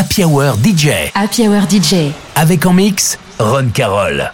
Happy Hour DJ. Happy Hour DJ. Avec en mix, Ron Carroll.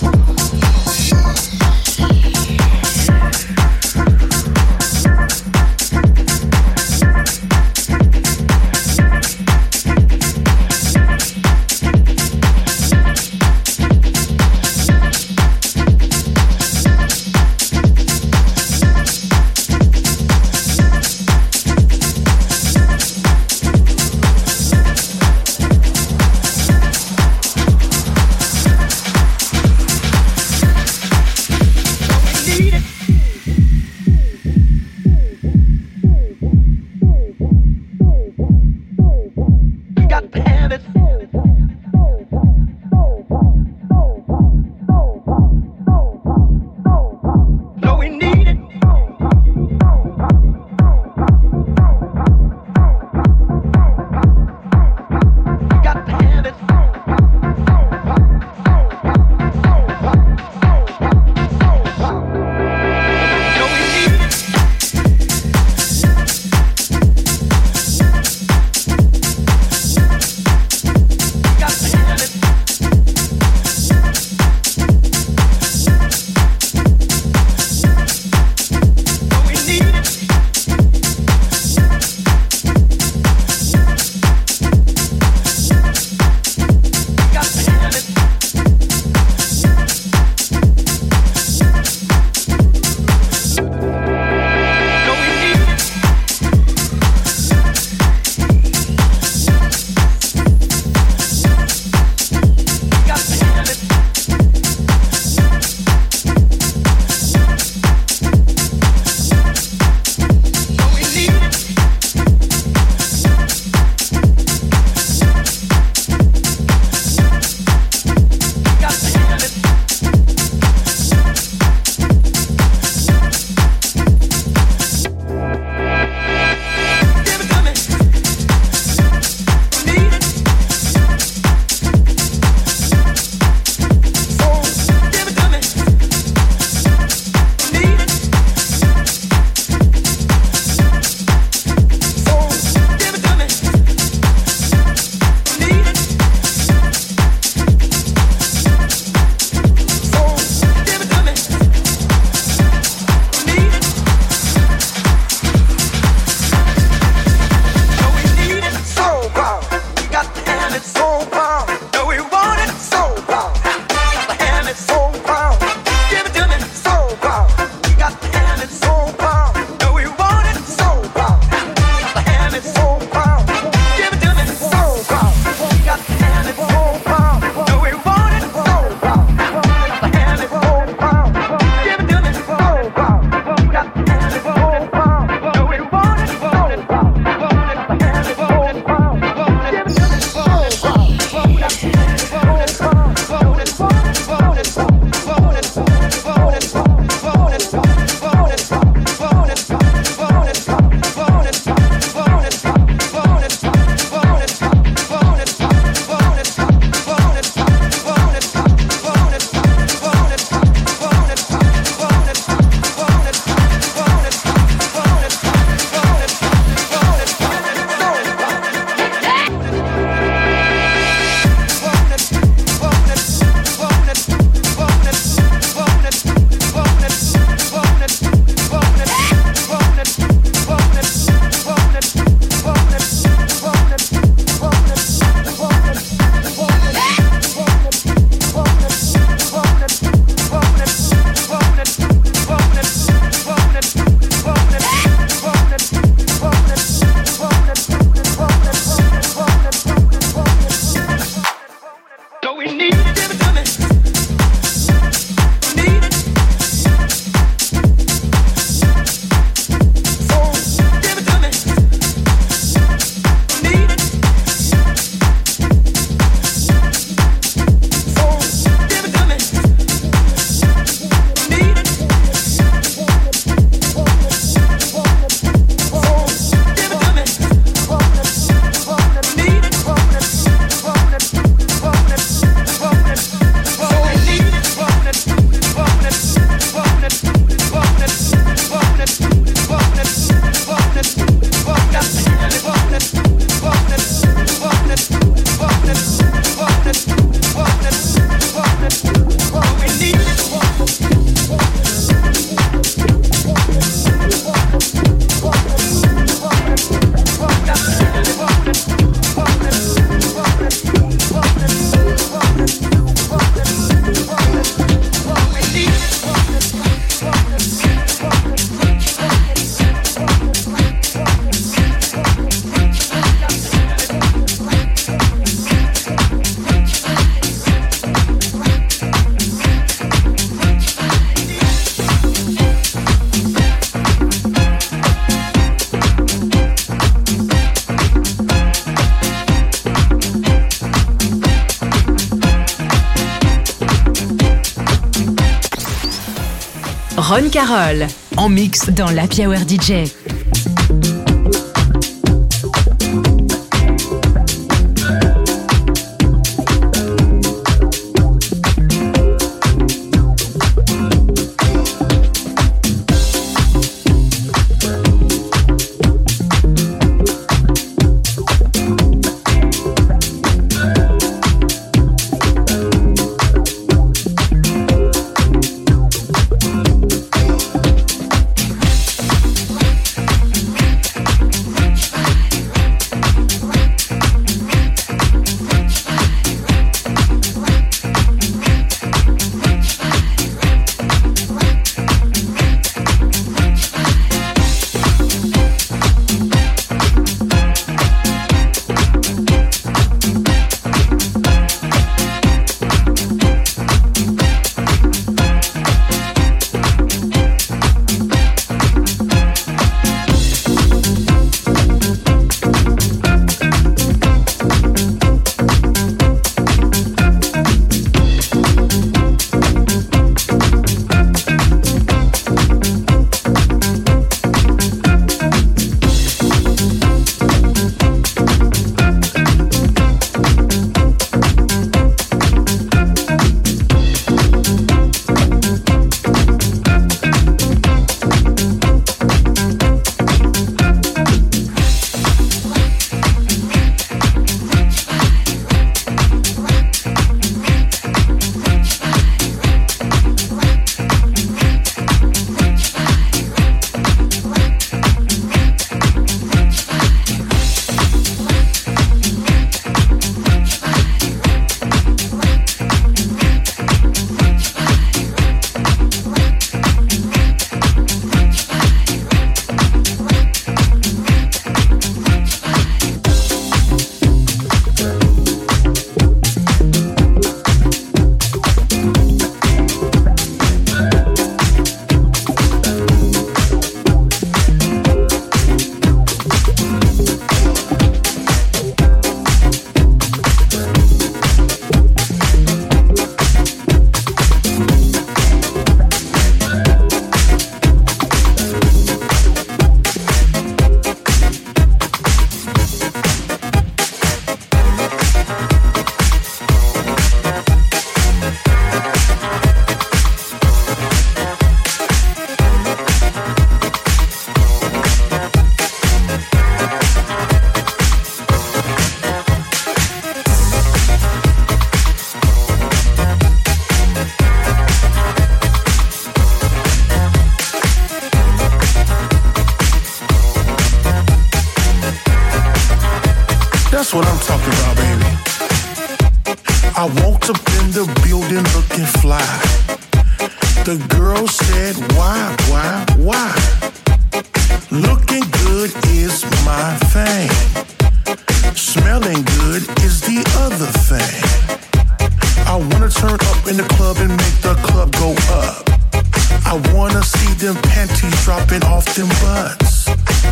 Bonne Carroll. En mix dans la Hour DJ.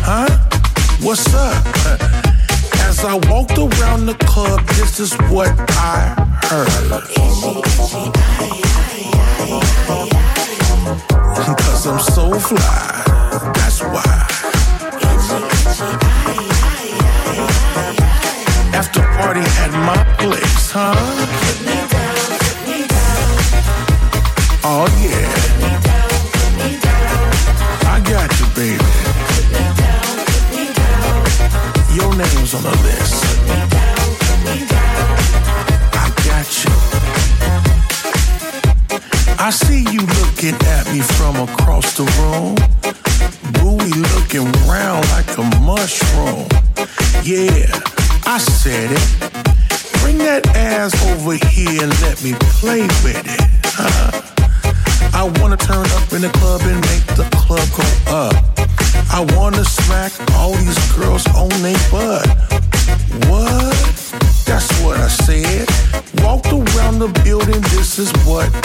huh? What's up? As I walked around the club, this is what I heard. Cause I'm so fly, that's why after party at my place, huh? Oh yeah. on the list. I got you. I see you looking at me from across the room. Bluey looking round like a mushroom. Yeah, I said it. Bring that ass over here and let me play with it. Huh? I wanna turn up in the club and make the club go up. I wanna smack all these girls on their butt. This is what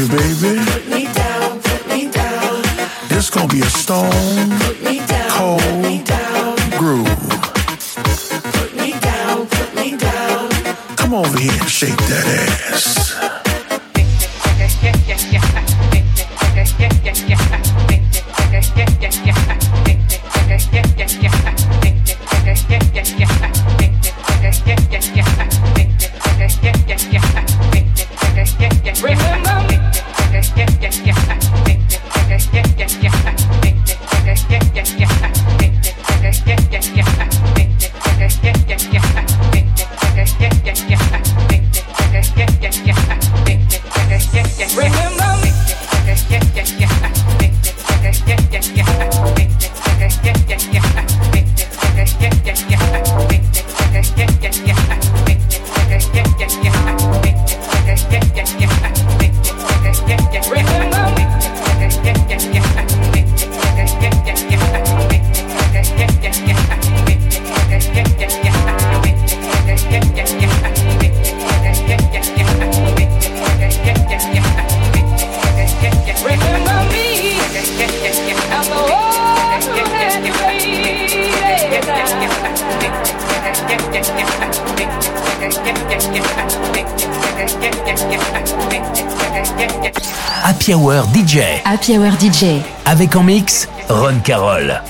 you, baby. Put me down, put me down. This gonna be a stone put me down, cold put me down. groove. Put me down, put me down. Come over here and shake that ass. Happy Hour DJ. Happy Hour DJ. Avec en mix, Ron Carroll.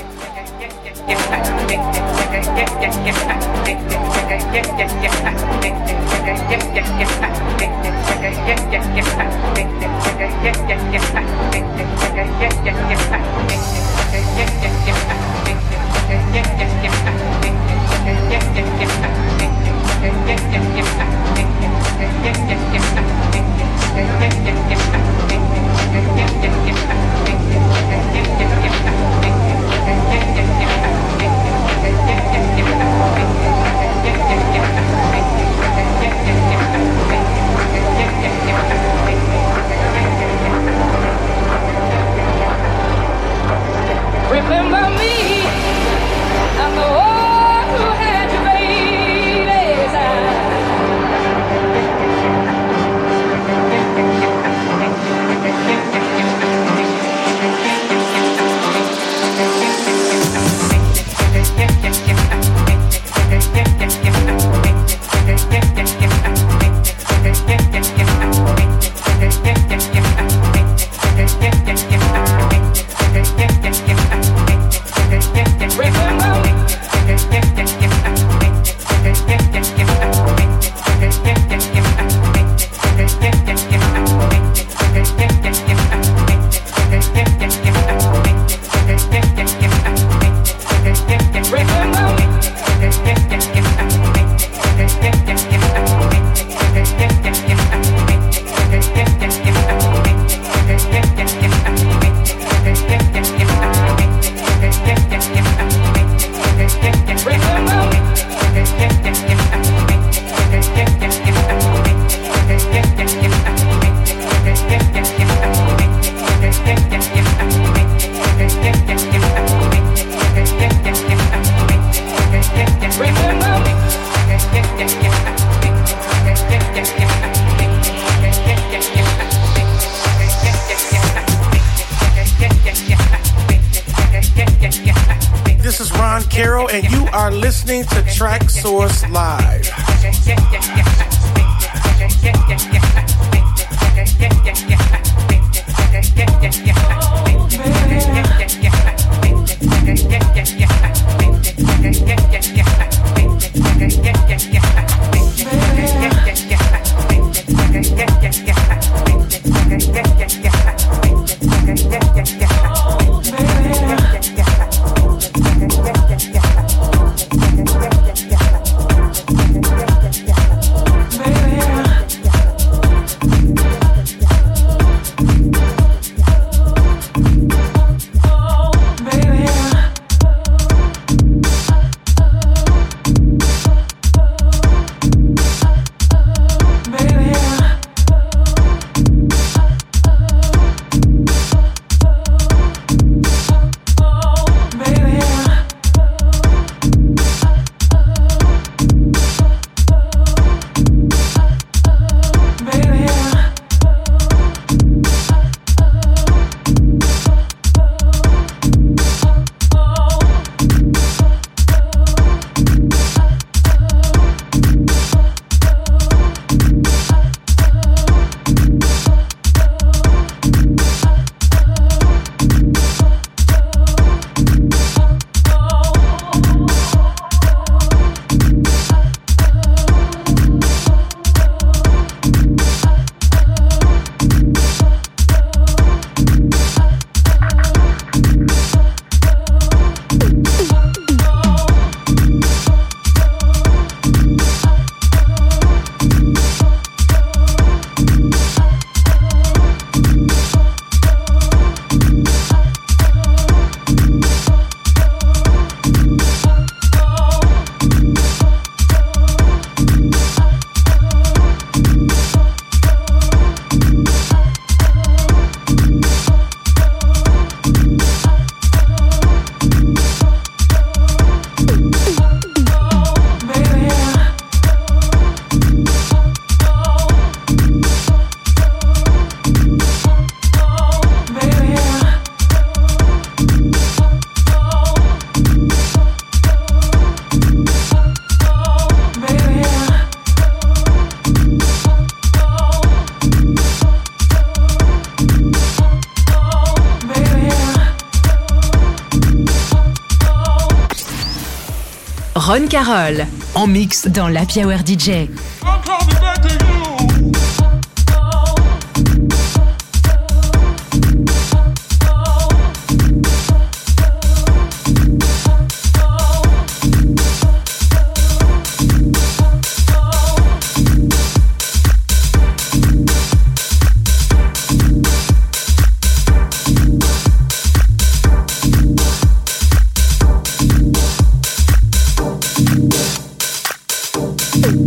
Ron Carroll. En mix dans la Hour DJ.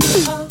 Oh.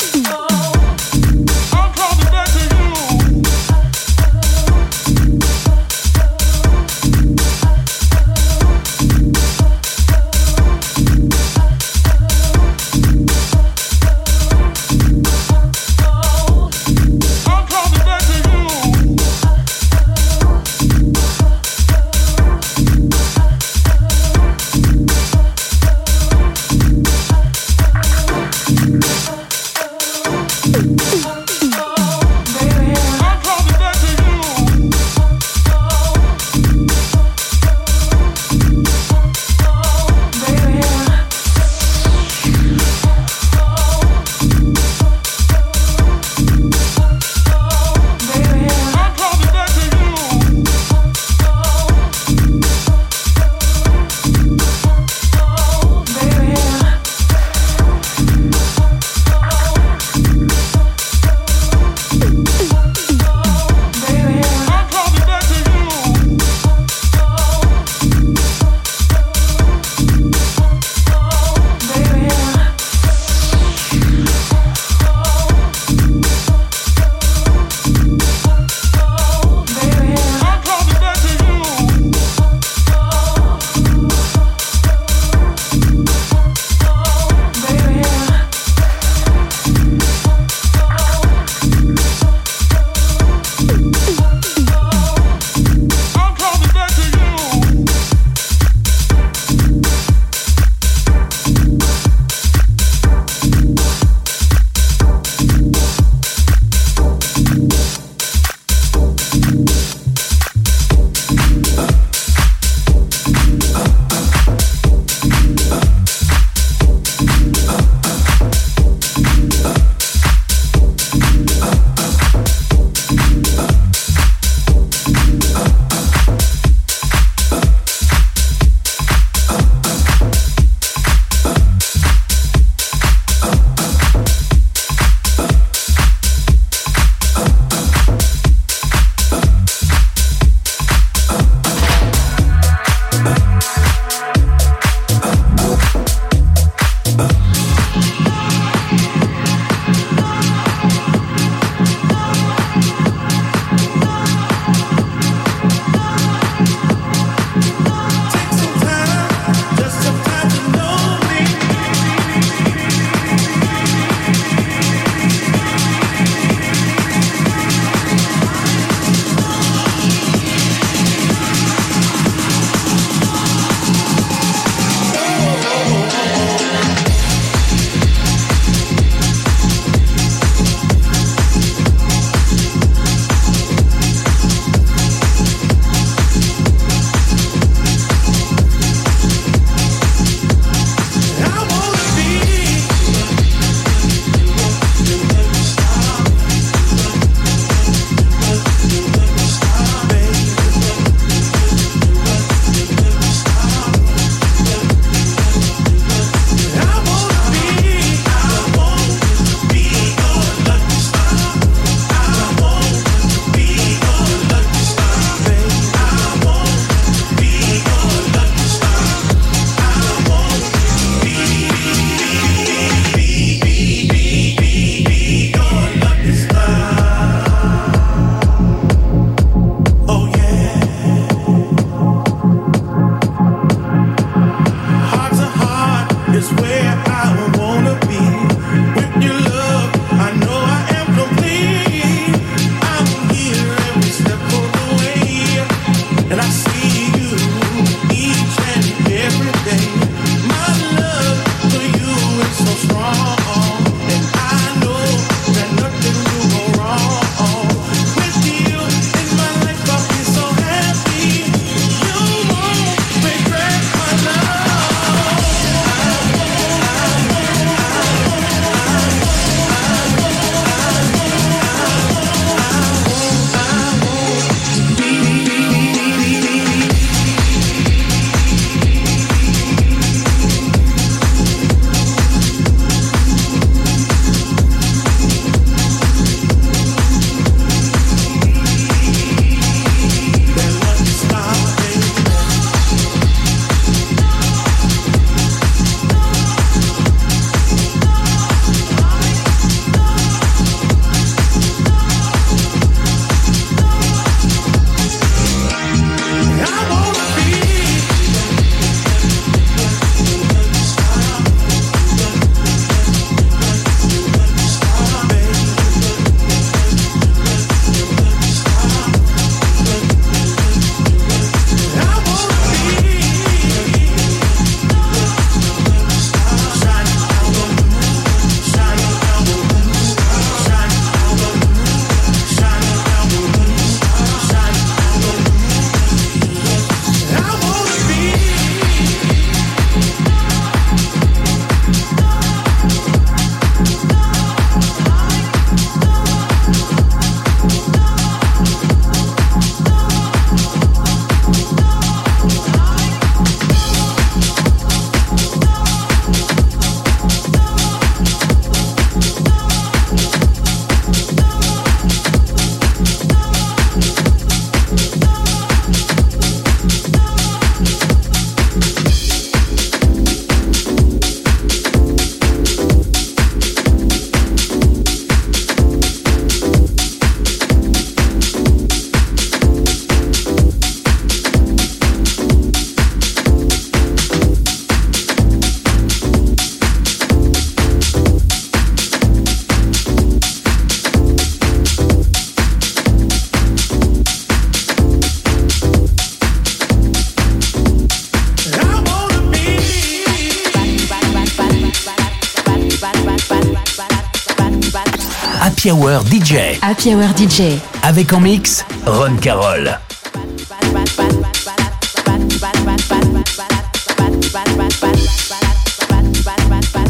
Happy Hour DJ. Happy Hour DJ. Avec en mix, Ron Carroll.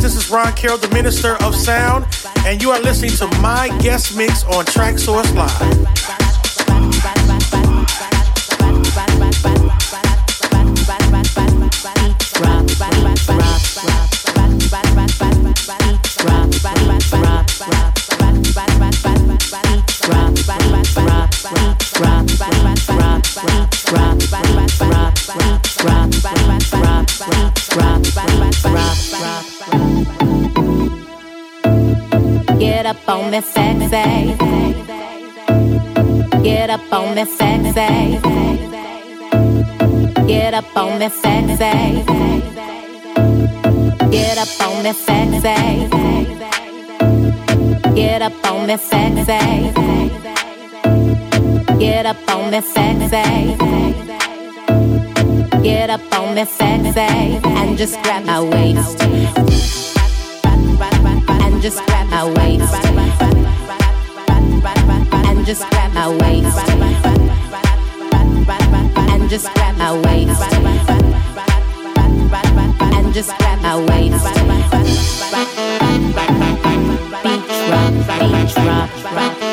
This is Ron Carroll, the Minister of Sound, and you are listening to my guest mix on Traxsource Live. Up on me sexy. Get up on me sexy. Get up on me sexy. Get up on me sexy. Get up on me sexy. Get up on me sexy. Get up on me sexy and just grab my waist just grab my waist and just grab my waist and just grab my waist and just grab my waist beach rock beach rock beach rock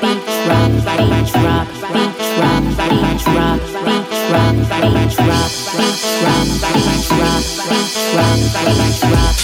beach rock beach rock beach rock beach rock beach rock beach rock beach rock beach rock beach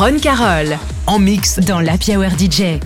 Ron Carroll. En mix, Dans l'Happy Hour DJ.